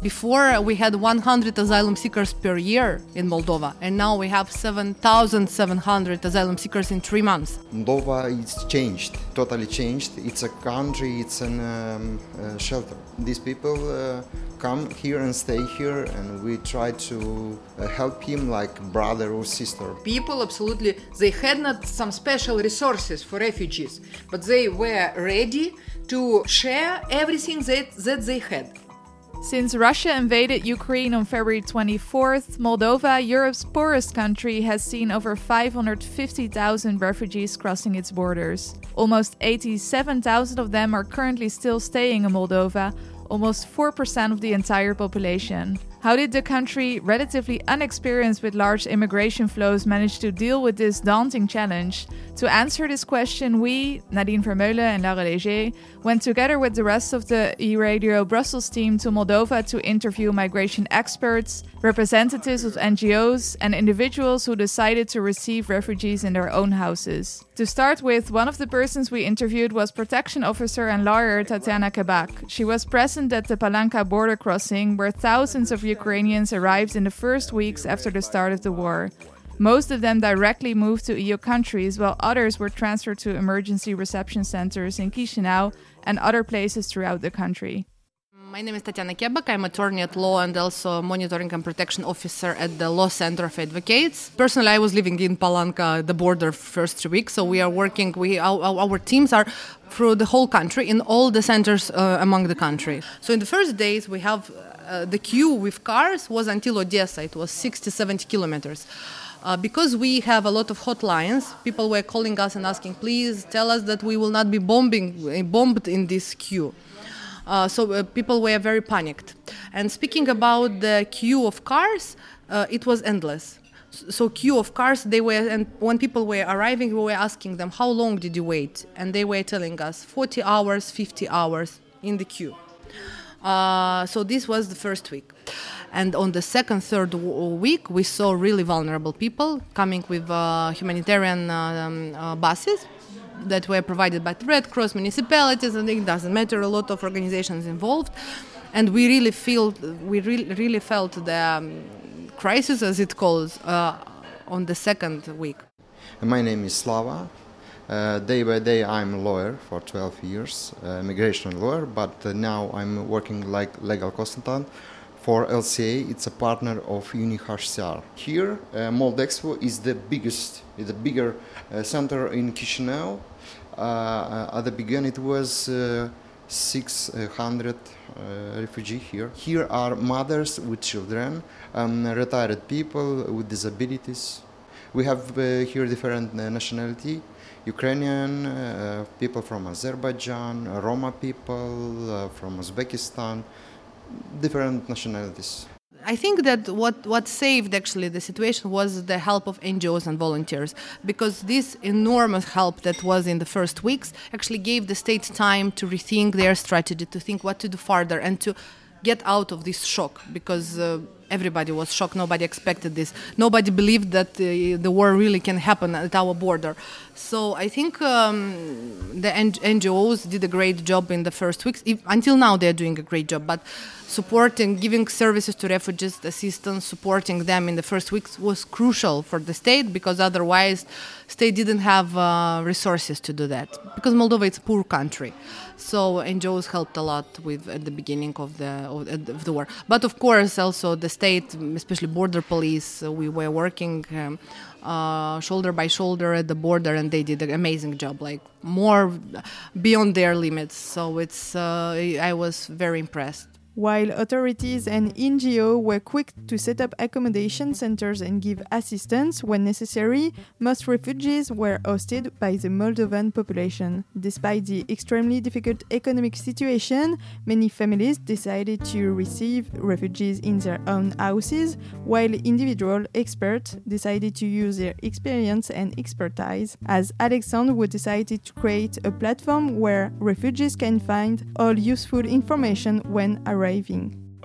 Before we had 100 asylum seekers per year in Moldova, and now we have 7,700 asylum seekers in three months. Moldova is changed, totally changed. It's a country, it's a um, uh, shelter. These people uh, come here and stay here, and we try to uh, help him like brother or sister. People absolutely, they had not some special resources for refugees, but they were ready to share everything that, that they had. Since Russia invaded Ukraine on February 24th, Moldova, Europe's poorest country, has seen over 550,000 refugees crossing its borders. Almost 87,000 of them are currently still staying in Moldova, almost 4% of the entire population. How did the country, relatively unexperienced with large immigration flows, manage to deal with this daunting challenge? To answer this question, we, Nadine Vermeulen and Laura Léger, went together with the rest of the e-Radio Brussels team to Moldova to interview migration experts, representatives of NGOs, and individuals who decided to receive refugees in their own houses. To start with, one of the persons we interviewed was protection officer and lawyer Tatiana Kabak. She was present at the Palanka border crossing where thousands of Ukrainians arrived in the first weeks after the start of the war. Most of them directly moved to EU countries, while others were transferred to emergency reception centers in Chisinau and other places throughout the country. My name is Tatiana Kebak. I'm attorney at law and also monitoring and protection officer at the Law Center of Advocates. Personally, I was living in Palanka, the border, first three weeks. So we are working. We our, our teams are through the whole country in all the centers uh, among the country. So in the first days, we have uh, the queue with cars was until Odessa. It was 60, 70 kilometers. Uh, because we have a lot of hotlines, people were calling us and asking, please tell us that we will not be bombing, bombed in this queue. Uh, so uh, people were very panicked. And speaking about the queue of cars, uh, it was endless. So queue of cars, they were, and when people were arriving, we were asking them, how long did you wait? And they were telling us 40 hours, 50 hours in the queue. Uh, so this was the first week. And on the second, third week, we saw really vulnerable people coming with uh, humanitarian um, uh, buses that were provided by the Red Cross, municipalities, and it doesn't matter, a lot of organizations involved. And we really feel, we really, really felt the um, crisis, as it calls, uh, on the second week. My name is Slava. Uh, day by day, I'm a lawyer for 12 years, uh, immigration lawyer, but uh, now I'm working like legal consultant for LCA. It's a partner of UNHCR. Here, uh, Moldexpo is the biggest, the bigger uh, center in Chisinau. Uh, at the beginning, it was uh, 600 uh, refugee here. Here are mothers with children, um, retired people with disabilities. We have uh, here different nationality. Ukrainian, uh, people from Azerbaijan, Roma people uh, from Uzbekistan, different nationalities. I think that what, what saved actually the situation was the help of NGOs and volunteers because this enormous help that was in the first weeks actually gave the state time to rethink their strategy, to think what to do further, and to get out of this shock because uh, everybody was shocked. Nobody expected this. Nobody believed that uh, the war really can happen at our border. So I think um, the NGOs did a great job in the first weeks. If, until now, they're doing a great job. But supporting, giving services to refugees, assistance, supporting them in the first weeks was crucial for the state because otherwise, state didn't have uh, resources to do that. Because Moldova is a poor country, so NGOs helped a lot with at the beginning of the of the war. But of course, also the state, especially border police, uh, we were working. Um, uh, shoulder by shoulder at the border, and they did an amazing job, like more beyond their limits. So it's uh, I was very impressed. While authorities and NGO were quick to set up accommodation centers and give assistance when necessary, most refugees were hosted by the Moldovan population. Despite the extremely difficult economic situation, many families decided to receive refugees in their own houses, while individual experts decided to use their experience and expertise, as Alexandre would decided to create a platform where refugees can find all useful information when arriving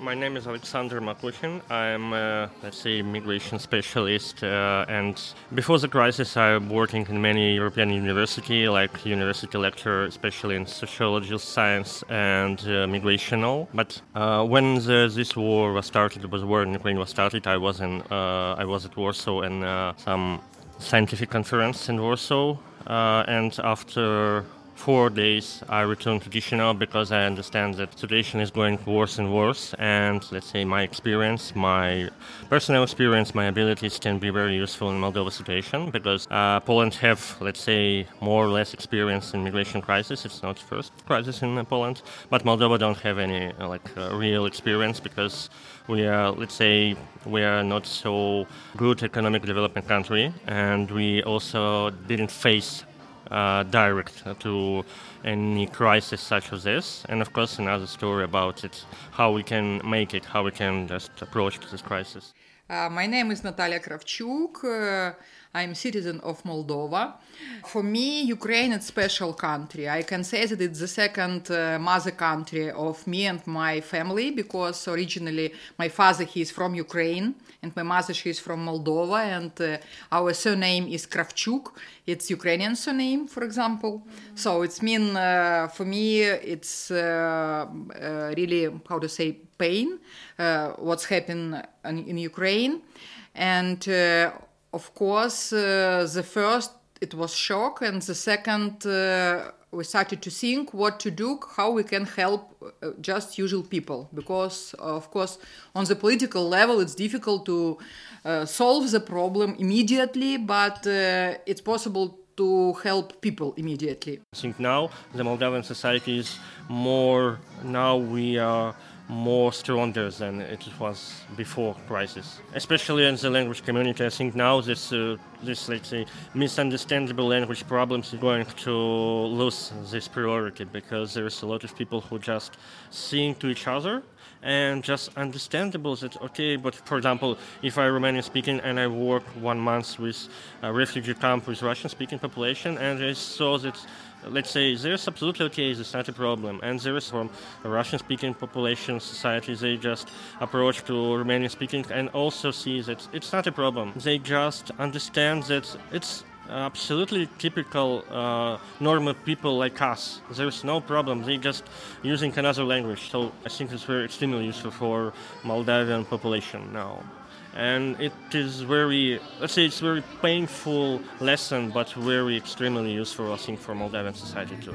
My name is Alexander Makuchin. I'm, uh, let's say, migration specialist. Uh, and before the crisis, I'm working in many European universities, like university lecturer, especially in sociology, science, and uh, migrational. But uh, when the, this war was started, was war in Ukraine was started, I was in, uh, I was at Warsaw and uh, some scientific conference in Warsaw. and after four days I returned to Chisinau because I understand that situation is going worse and worse and let's say my experience, my personal experience, my abilities can be very useful in Moldova situation because uh, Poland have let's say more or less experience in migration crisis. It's not first crisis in Poland, but Moldova don't have any uh, like uh, real experience because we are let's say we are not so good economic development country and we also didn't face uh, direct to any crisis such as this. And of course, another story about it, how we can make it, how we can just approach this crisis. Uh, my name is Natalia Kravchuk. Uh, I'm citizen of Moldova. For me, Ukraine is a special country. I can say that it's the second uh, mother country of me and my family because originally my father he is from Ukraine and my mother she is from Moldova and uh, our surname is Kravchuk. It's Ukrainian surname, for example. Mm-hmm. So it's mean uh, for me it's uh, uh, really how to say pain what's happened in, in Ukraine and of course, uh, the first it was shock, and the second uh, we started to think what to do, how we can help uh, just usual people, because of course on the political level it's difficult to uh, solve the problem immediately, but uh, it's possible to help people immediately. I think now the Moldovan society is more now we are more stronger than it was before crisis. Especially in the language community, I think now this uh, this let's say misunderstandable language problems is going to lose this priority because there's a lot of people who just sing to each other and just understandable that okay but for example if i romanian speaking and i work one month with a refugee camp with russian speaking population and i saw that let's say there's absolutely okay, it's not a problem. And there is from Russian speaking population society, they just approach to Romanian speaking and also see that it's not a problem. They just understand that it's absolutely typical uh, normal people like us. There's no problem. They just using another language. So I think it's very extremely useful for Moldavian population now and it is very let's say it's very painful lesson but very extremely useful i think for moldavian society too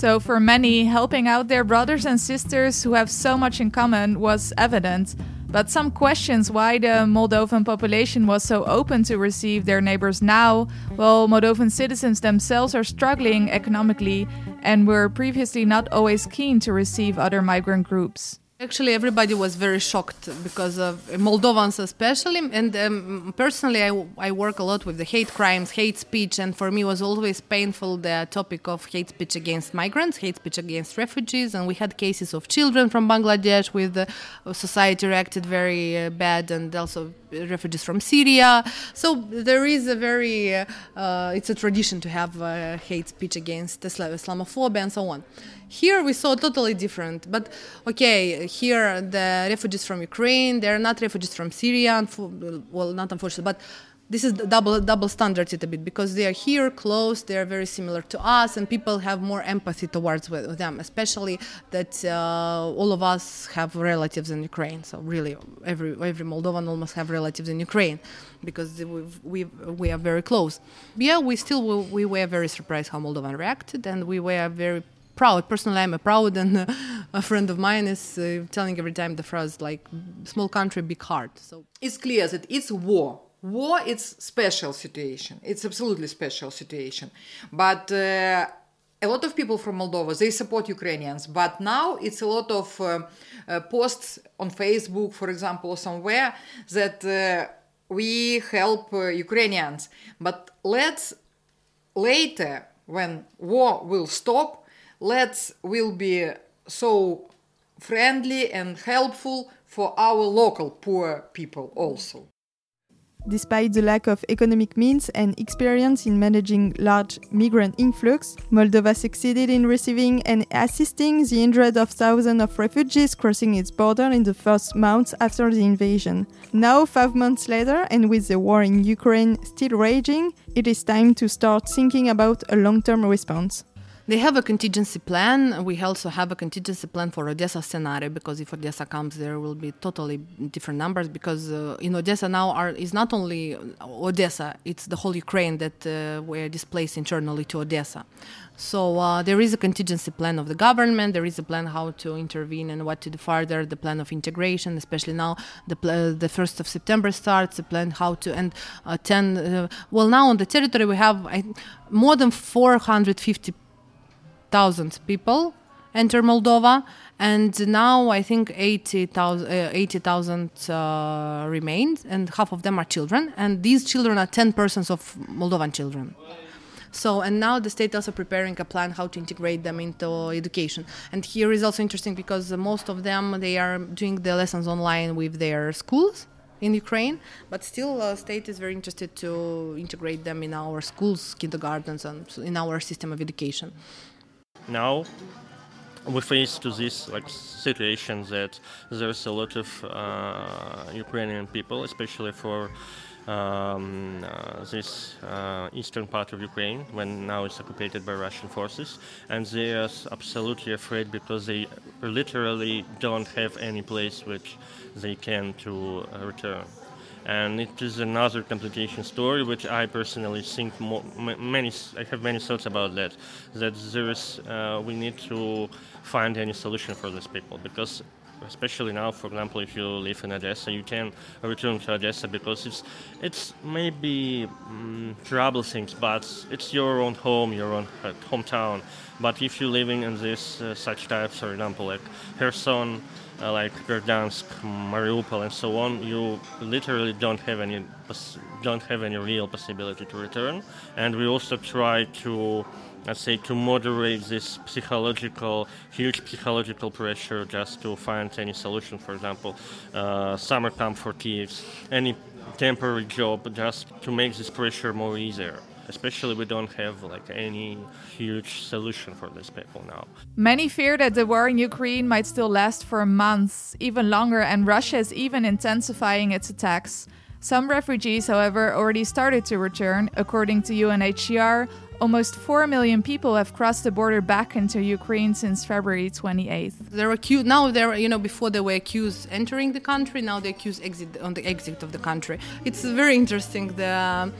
So, for many, helping out their brothers and sisters who have so much in common was evident. But some questions why the Moldovan population was so open to receive their neighbors now, while Moldovan citizens themselves are struggling economically and were previously not always keen to receive other migrant groups. Actually, everybody was very shocked because of Moldovans, especially. And um, personally, I, I work a lot with the hate crimes, hate speech, and for me, was always painful the topic of hate speech against migrants, hate speech against refugees. And we had cases of children from Bangladesh with the society reacted very uh, bad, and also refugees from Syria. So there is a very, uh, it's a tradition to have uh, hate speech against Islamophobia and so on. Here we saw totally different. But okay, here the refugees from Ukraine, they're not refugees from Syria, well, not unfortunately, but this is double double standard a bit because they are here close they are very similar to us and people have more empathy towards them especially that uh, all of us have relatives in ukraine. So really every every moldovan almost have relatives in ukraine because we we are very close. Yeah we still we, we were very surprised how moldovan reacted and we were very proud. Personally, I'm a proud, and a friend of mine is uh, telling every time the phrase like "small country, big heart." So it's clear that it's war. War, it's special situation. It's absolutely special situation, but. Uh, a lot of people from Moldova they support Ukrainians, but now it's a lot of uh, uh, posts on Facebook, for example, somewhere that uh, we help uh, Ukrainians. But let's later, when war will stop, let's will be so friendly and helpful for our local poor people also. Despite the lack of economic means and experience in managing large migrant influx, Moldova succeeded in receiving and assisting the hundreds of thousands of refugees crossing its border in the first months after the invasion. Now, five months later, and with the war in Ukraine still raging, it is time to start thinking about a long term response. They have a contingency plan. We also have a contingency plan for Odessa scenario because if Odessa comes, there will be totally different numbers. Because uh, in Odessa now are is not only Odessa; it's the whole Ukraine that uh, were displaced internally to Odessa. So uh, there is a contingency plan of the government. There is a plan how to intervene and what to do further. The plan of integration, especially now, the pl- the first of September starts. The plan how to and uh, ten. Uh, well, now on the territory we have more than 450 thousand people enter Moldova, and now I think 80,000 uh, 80, uh, remain, and half of them are children, and these children are 10 persons of Moldovan children. So, and now the state also preparing a plan how to integrate them into education. And here is also interesting because most of them they are doing the lessons online with their schools in Ukraine, but still, uh, state is very interested to integrate them in our schools, kindergartens, and in our system of education now we face to this like situation that there's a lot of uh, Ukrainian people, especially for um, uh, this uh, eastern part of Ukraine, when now it's occupied by Russian forces, and they are absolutely afraid because they literally don't have any place which they can to uh, return and it is another complication story which I personally think more, many I have many thoughts about that that there is uh, we need to find any solution for these people. Because especially now for example if you live in Odessa you can return to Odessa because it's it's maybe um, trouble things but it's your own home your own uh, hometown. But if you're living in this uh, such types for example like Kherson uh, like Berdyansk, Mariupol, and so on, you literally don't have any don't have any real possibility to return. And we also try to let's say to moderate this psychological huge psychological pressure just to find any solution for example uh, summer camp for kids any temporary job just to make this pressure more easier especially we don't have like any huge solution for these people now. Many fear that the war in Ukraine might still last for months, even longer, and Russia is even intensifying its attacks. Some refugees, however, already started to return. According to UNHCR, almost 4 million people have crossed the border back into Ukraine since February 28th. They're accused now they're you know before they were accused entering the country, now they accuse exit on the exit of the country. It's very interesting the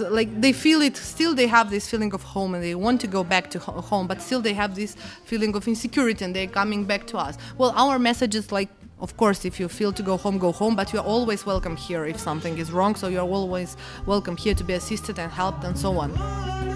like they feel it still they have this feeling of home and they want to go back to home but still they have this feeling of insecurity and they're coming back to us. Well our message is like of course if you feel to go home go home but you're always welcome here if something is wrong so you're always welcome here to be assisted and helped and so on